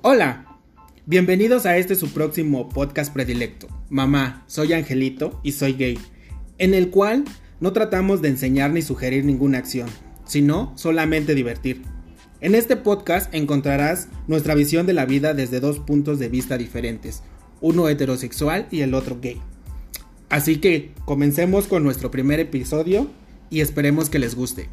Hola, bienvenidos a este su próximo podcast predilecto. Mamá, soy Angelito y soy gay, en el cual no tratamos de enseñar ni sugerir ninguna acción, sino solamente divertir. En este podcast encontrarás nuestra visión de la vida desde dos puntos de vista diferentes, uno heterosexual y el otro gay. Así que comencemos con nuestro primer episodio y esperemos que les guste.